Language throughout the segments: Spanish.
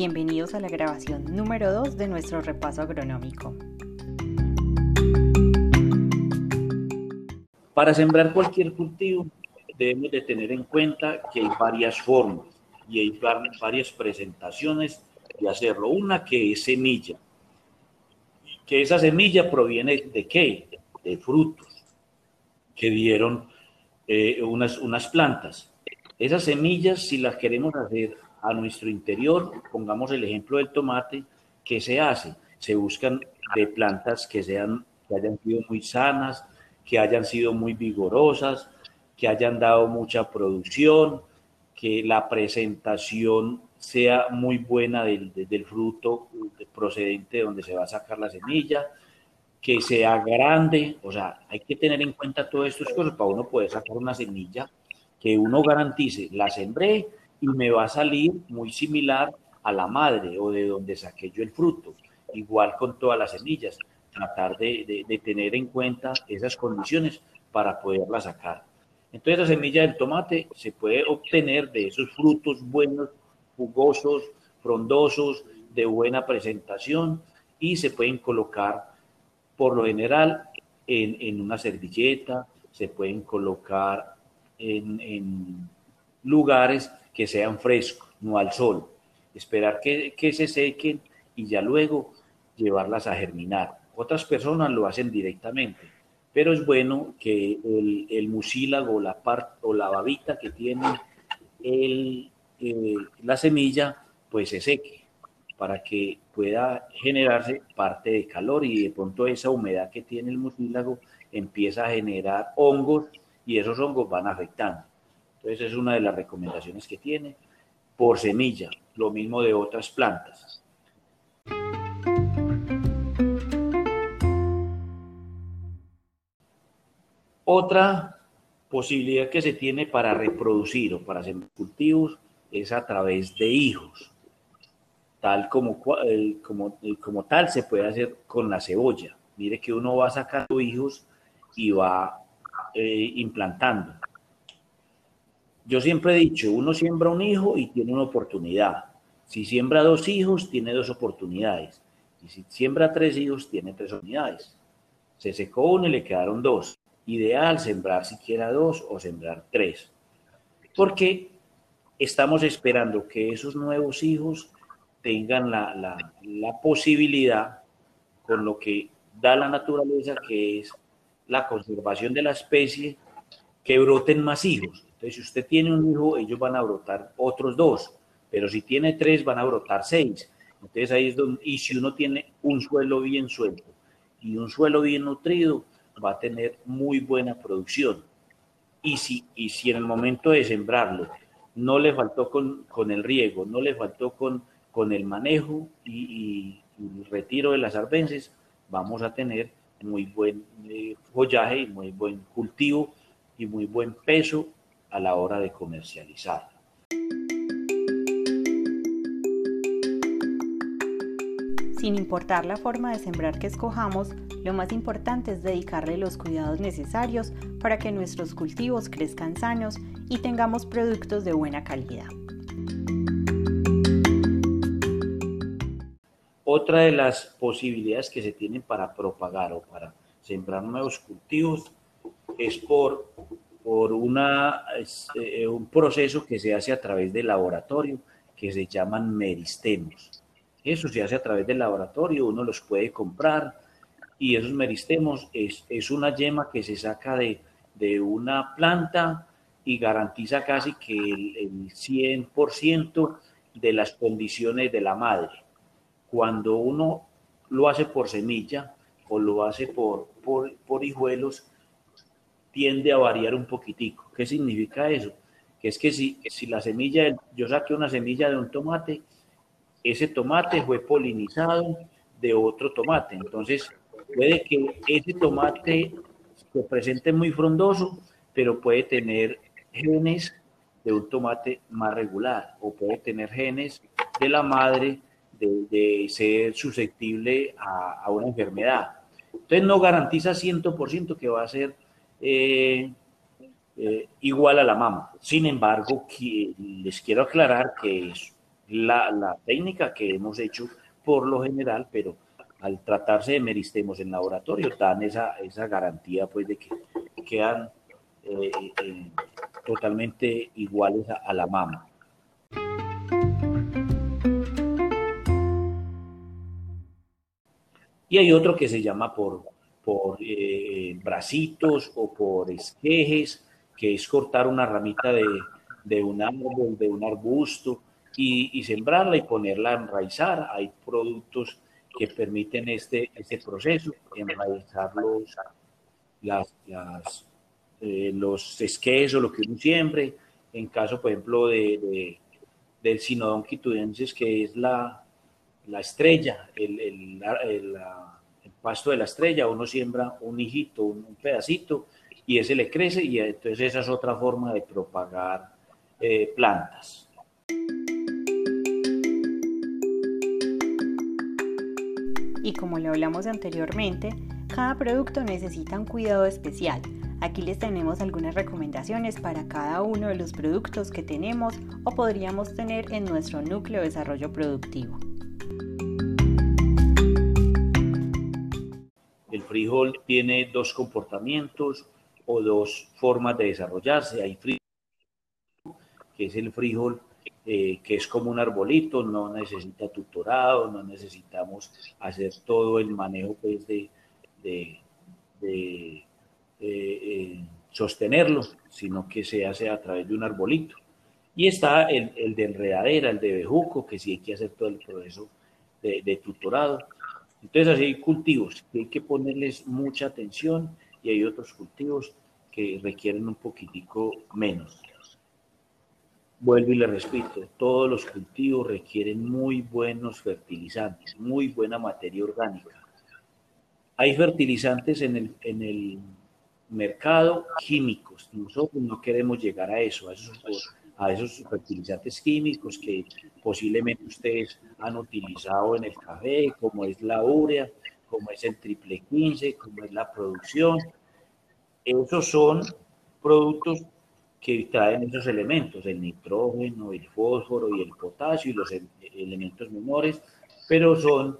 Bienvenidos a la grabación número 2 de nuestro repaso agronómico. Para sembrar cualquier cultivo debemos de tener en cuenta que hay varias formas y hay varias presentaciones de hacerlo. Una que es semilla, que esa semilla proviene de qué? De frutos que dieron eh, unas, unas plantas. Esas semillas, si las queremos hacer a nuestro interior, pongamos el ejemplo del tomate, ¿qué se hace? Se buscan de plantas que, sean, que hayan sido muy sanas, que hayan sido muy vigorosas, que hayan dado mucha producción, que la presentación sea muy buena del, del fruto procedente de donde se va a sacar la semilla, que sea grande, o sea, hay que tener en cuenta todas estas cosas para uno poder sacar una semilla que uno garantice, la sembré y me va a salir muy similar a la madre o de donde saqué yo el fruto, igual con todas las semillas, tratar de, de, tener en cuenta esas condiciones para poderla sacar. Entonces la semilla del tomate se puede obtener de esos frutos buenos, jugosos, frondosos, de buena presentación y se pueden colocar por lo general en, una servilleta, se pueden colocar en, lugares que sean frescos, no al sol. Esperar que, se sequen y ya luego llevarlas a germinar. Otras personas lo hacen directamente, pero es bueno que el, el mucílago la o la babita que tiene el, eh, la semilla, pues se seque para que pueda generarse parte de calor y de pronto esa humedad que tiene el mucílago empieza a generar hongos y esos hongos van afectando. Entonces es una de las recomendaciones que tiene por semilla, lo mismo de otras plantas. Otra posibilidad que se tiene para reproducir o para hacer cultivos es a través de hijos tal como, como, como tal se puede hacer con la cebolla. Mire que uno va sacando hijos y va eh, implantando. Yo siempre he dicho, uno siembra un hijo y tiene una oportunidad. Si siembra dos hijos, tiene dos oportunidades. Y si siembra tres hijos, tiene tres oportunidades. Se secó uno y le quedaron dos. Ideal sembrar siquiera dos o sembrar tres. Porque estamos esperando que esos nuevos hijos tengan la, la, posibilidad con lo que da la naturaleza, que es la conservación de la especie, que broten más hijos. Entonces, si usted tiene un hijo, ellos van a brotar otros dos, pero si tiene tres, van a brotar seis. Entonces ahí es donde, y si uno tiene un suelo bien suelto y un suelo bien nutrido, va a tener muy buena producción. Y si, y si en el momento de sembrarlo no le faltó con, con el riego, no le faltó con con el manejo y, el retiro de las arbences, vamos a tener muy buen eh, follaje y muy buen cultivo y muy buen peso a la hora de comercializar. Sin importar la forma de sembrar que escojamos, lo más importante es dedicarle los cuidados necesarios para que nuestros cultivos crezcan sanos y tengamos productos de buena calidad. Otra de las posibilidades que se tienen para propagar o para sembrar nuevos cultivos es por, por eh, un proceso que se hace a través del laboratorio que se llaman meristemos. Eso se hace a través del laboratorio, uno los puede comprar y esos meristemos es, es una yema que se saca de, de una planta y garantiza casi que el, el 100% de las condiciones de la madre cuando uno lo hace por semilla o lo hace por, por, hijuelos, tiende a variar un poquitico. ¿Qué significa eso? Que es que si, si la semilla, yo saqué una semilla de un tomate, ese tomate fue polinizado de otro tomate. Entonces, puede que ese tomate se presente muy frondoso, pero puede tener genes de un tomate más regular o puede tener genes de la madre de, ser susceptible a, una enfermedad. Entonces no garantiza 100% que va a ser eh, eh, igual a la mama. Sin embargo, les quiero aclarar que la, la técnica que hemos hecho por lo general, pero al tratarse de meristemos en laboratorio dan esa, esa garantía pues de que quedan eh, totalmente iguales a, la mama. Y hay otro que se llama por, por eh, bracitos o por esquejes, que es cortar una ramita de, de un árbol, de un arbusto y, y, sembrarla y ponerla a enraizar. Hay productos que permiten este, este proceso, enraizar los, las, las, eh, los esquejes o lo que uno siempre, en caso, por ejemplo, de, del sinodón quitudenses, que es la, la estrella, el, el, el, pasto de la estrella, uno siembra un hijito, un, pedacito, y ese le crece, y entonces esa es otra forma de propagar eh, plantas. Y como lo hablamos anteriormente, cada producto necesita un cuidado especial. Aquí les tenemos algunas recomendaciones para cada uno de los productos que tenemos o podríamos tener en nuestro núcleo de desarrollo productivo. Frijol tiene dos comportamientos o dos formas de desarrollarse. Hay frijol, que es el frijol eh, que es como un arbolito, no necesita tutorado, no necesitamos hacer todo el manejo pues, de, de, eh, eh, sostenerlo, sino que se hace a través de un arbolito. Y está el, el, de enredadera, el de bejuco, que sí hay que hacer todo el proceso de, de tutorado. Entonces así hay cultivos que hay que ponerles mucha atención y hay otros cultivos que requieren un poquitico menos. Vuelvo y le repito, todos los cultivos requieren muy buenos fertilizantes, muy buena materia orgánica. Hay fertilizantes en el, en el mercado químicos. Nosotros no queremos llegar a eso, a esos, a esos fertilizantes químicos que posiblemente ustedes han utilizado en el café, como es la urea, como es el triple 15, como es la producción. Esos son productos que traen esos elementos, el nitrógeno, el fósforo y el potasio y los elementos menores, pero son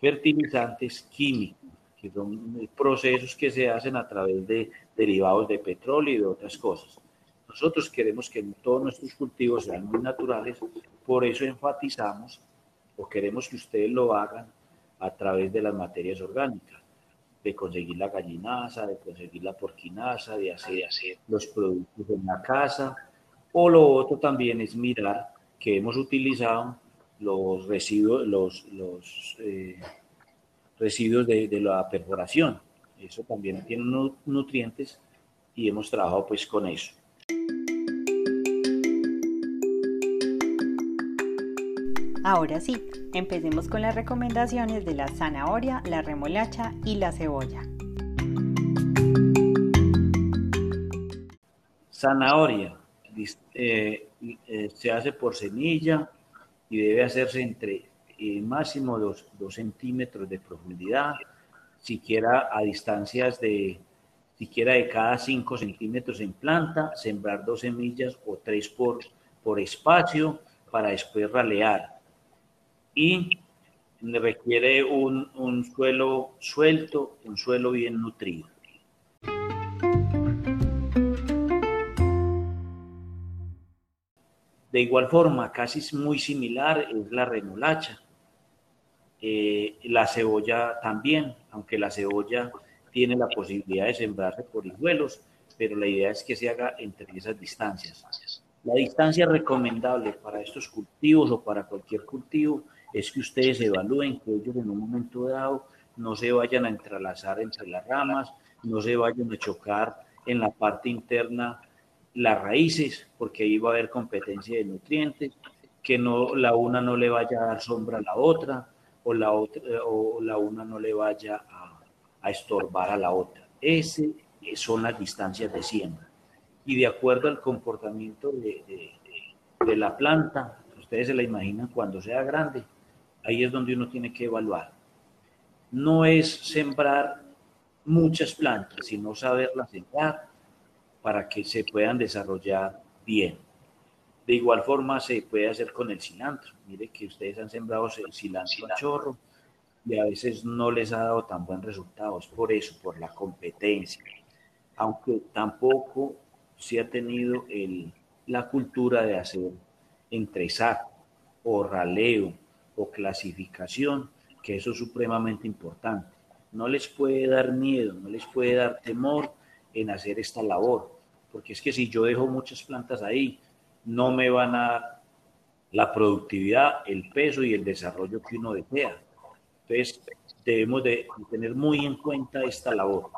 fertilizantes químicos, que son procesos que se hacen a través de derivados de petróleo y de otras cosas. Nosotros queremos que todos nuestros cultivos sean muy naturales, por eso enfatizamos o queremos que ustedes lo hagan a través de las materias orgánicas de conseguir la gallinaza, de conseguir la porquinaza, de hacer, los productos en la casa. O lo otro también es mirar que hemos utilizado los residuos, eh, residuos de, de, la perforación. Eso también tiene nutrientes y hemos trabajado pues con eso. Ahora sí, empecemos con las recomendaciones de la zanahoria, la remolacha y la cebolla. Zanahoria eh, eh, se hace por semilla y debe hacerse entre eh, máximo 2 centímetros de profundidad, siquiera a distancias de siquiera de cada 5 centímetros en planta, sembrar dos semillas o tres por, por espacio para después ralear y requiere un, un suelo suelto, un suelo bien nutrido. De igual forma, casi muy similar es la remolacha. Eh, la cebolla también, aunque la cebolla tiene la posibilidad de sembrarse por hijuelos, pero la idea es que se haga entre esas distancias. La distancia recomendable para estos cultivos o para cualquier cultivo es que ustedes evalúen que ellos en un momento dado no se vayan a entrelazar entre las ramas, no se vayan a chocar en la parte interna las raíces, porque ahí va a haber competencia de nutrientes, que no la una no le vaya a dar sombra a la otra, o la otra o la una no le vaya a, a estorbar a la otra. Ese son las distancias de siembra. Y de acuerdo al comportamiento de, de, la planta, ustedes se la imaginan cuando sea grande, Ahí es donde uno tiene que evaluar. No es sembrar muchas plantas, sino saberlas sembrar para que se puedan desarrollar bien. De igual forma se puede hacer con el cilantro. Mire que ustedes han sembrado cilantro a chorro y a veces no les ha dado tan buen resultado. Es por eso, por la competencia. Aunque tampoco se ha tenido el, la cultura de hacer entre saco o raleo o clasificación, que eso es supremamente importante. No les puede dar miedo, no les puede dar temor en hacer esta labor, porque es que si yo dejo muchas plantas ahí, no me van a dar la productividad, el peso y el desarrollo que uno desea. Entonces, debemos de tener muy en cuenta esta labor.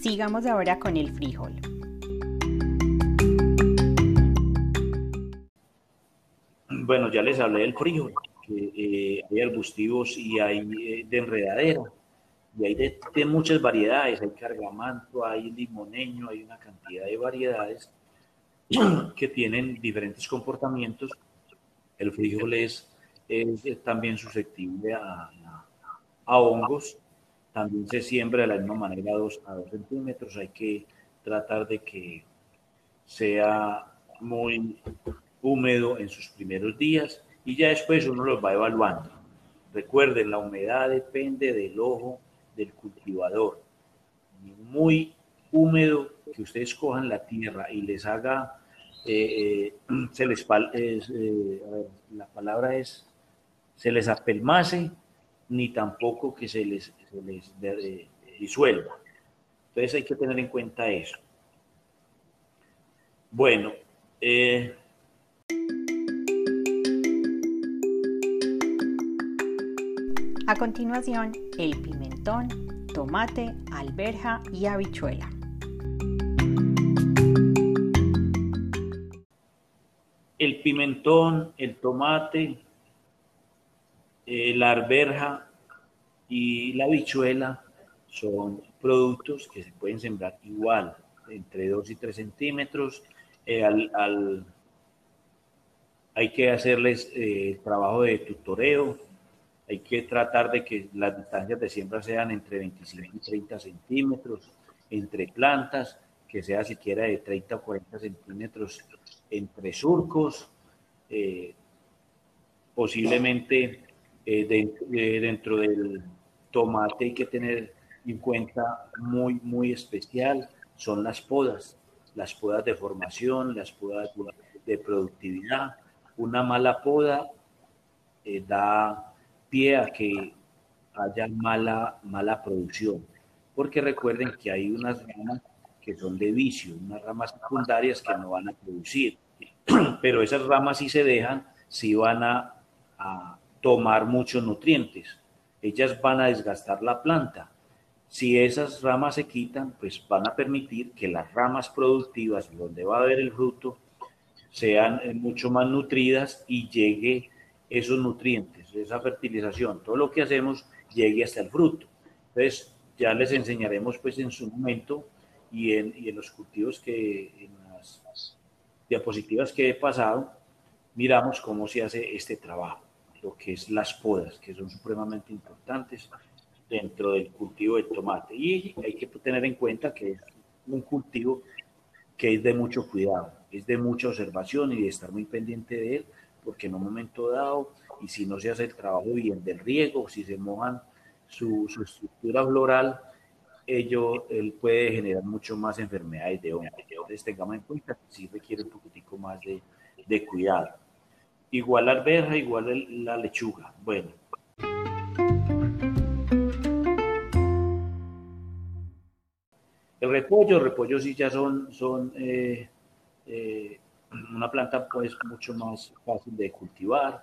Sigamos ahora con el frijol. Bueno, ya les hablé del frijol, que eh, hay arbustivos y hay eh, de enredadera, y hay de, de, muchas variedades, hay cargamanto, hay limoneño, hay una cantidad de variedades que tienen diferentes comportamientos. El frijol es, es también susceptible a, hongos, también se siembra de la misma manera a 2 a dos centímetros, hay que tratar de que sea muy húmedo en sus primeros días y ya después uno los va evaluando. Recuerden, la humedad depende del ojo del cultivador. Muy húmedo, que ustedes cojan la tierra y les haga, eh, eh, se les, eh, la palabra es, se les apelmase, ni tampoco que se les, se les disuelva. Entonces hay que tener en cuenta eso. Bueno, A continuación, el pimentón, tomate, alberja y habichuela. Pimentón, el tomate, eh, la alberja y la habichuela son productos que se pueden sembrar igual, entre 2 y 3 centímetros. Eh, hay que hacerles eh, trabajo de tutoreo, hay que tratar de que las distancias de siembra sean entre 25 y 30 centímetros entre plantas, que sea siquiera de 30 o 40 centímetros entre surcos, eh, posiblemente eh, eh, dentro del tomate hay que tener en cuenta muy, muy especial, son las podas, las podas de formación, las podas de productividad. Una mala poda da pie a que haya mala, mala producción. Porque recuerden que hay unas ramas que son de vicio, unas ramas secundarias que no van a producir. Pero esas ramas si se dejan, si van a, tomar muchos nutrientes. Ellas van a desgastar la planta. Si esas ramas se quitan, pues van a permitir que las ramas productivas, donde va a haber el fruto, sean eh, mucho más nutridas y llegue esos nutrientes, esa fertilización, todo lo que hacemos llegue hasta el fruto. Entonces, ya les enseñaremos pues en su momento y en, y en los cultivos que, en las diapositivas que he pasado, miramos cómo se hace este trabajo, lo que es las podas, que son supremamente importantes dentro del cultivo del tomate. Y hay que tener en cuenta que es un cultivo que es de mucho cuidado, es de mucha observación y de estar muy pendiente de él porque en un momento dado, y si no se hace el trabajo bien del riego, si se mojan su, estructura floral, ello, él puede generar mucho más enfermedades de hongo. Entonces tengamos en cuenta que sí requiere un poquitico más de, de cuidado. Igual la alberja, igual la lechuga. Bueno. El repollo, el repollo sí ya son, son eh, eh, una planta pues mucho más fácil de cultivar,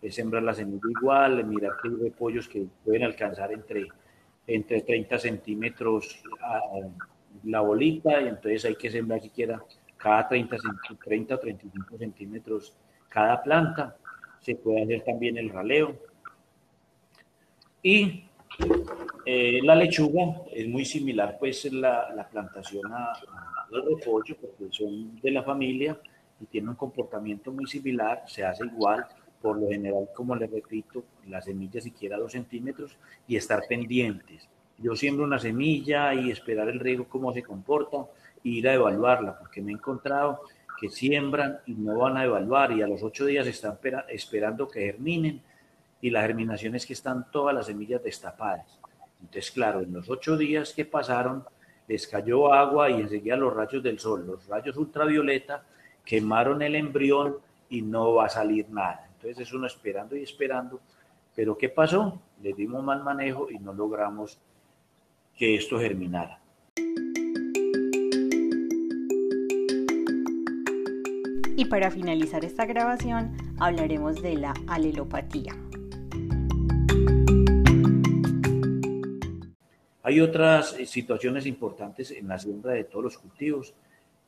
es sembrar la semilla igual, mirar que hay repollos que pueden alcanzar entre, entre 30 centímetros a, la bolita y entonces hay que sembrar siquiera cada 30, 30 o 35 centímetros cada planta. Se puede hacer también el raleo. Y eh, la lechuga es muy similar pues la, la plantación a, a los repollos porque son de la familia y tiene un comportamiento muy similar, se hace igual, por lo general, como les repito, las semillas siquiera dos centímetros y estar pendientes, yo siembro una semilla y esperar el riego cómo se comporta e ir a evaluarla, porque me he encontrado que siembran y no van a evaluar y a los ocho días están esperando que germinen y la germinación es que están todas las semillas destapadas. Entonces, claro, en los ocho días que pasaron, les cayó agua y enseguida los rayos del sol, los rayos ultravioleta quemaron el embrión y no va a salir nada. Entonces es uno esperando y esperando. Pero ¿qué pasó? Le dimos mal manejo y no logramos que esto germinara. Y para finalizar esta grabación hablaremos de la alelopatía. Hay otras situaciones importantes en la siembra de todos los cultivos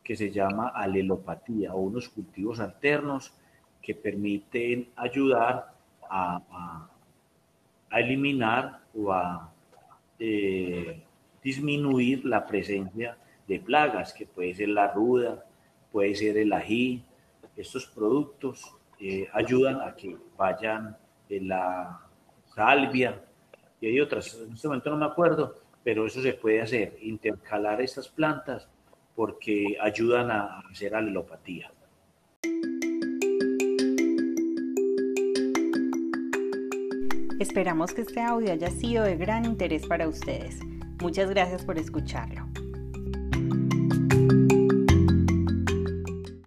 que se llama alelopatía o unos cultivos alternos que permiten ayudar a, eliminar o a eh, disminuir la presencia de plagas, que puede ser la ruda, puede ser el ají. Estos productos eh, ayudan a que vayan en la salvia y hay otras, en este momento no me acuerdo, pero eso se puede hacer, intercalar estas plantas porque ayudan a hacer alelopatía. Esperamos que este audio haya sido de gran interés para ustedes. Muchas gracias por escucharlo.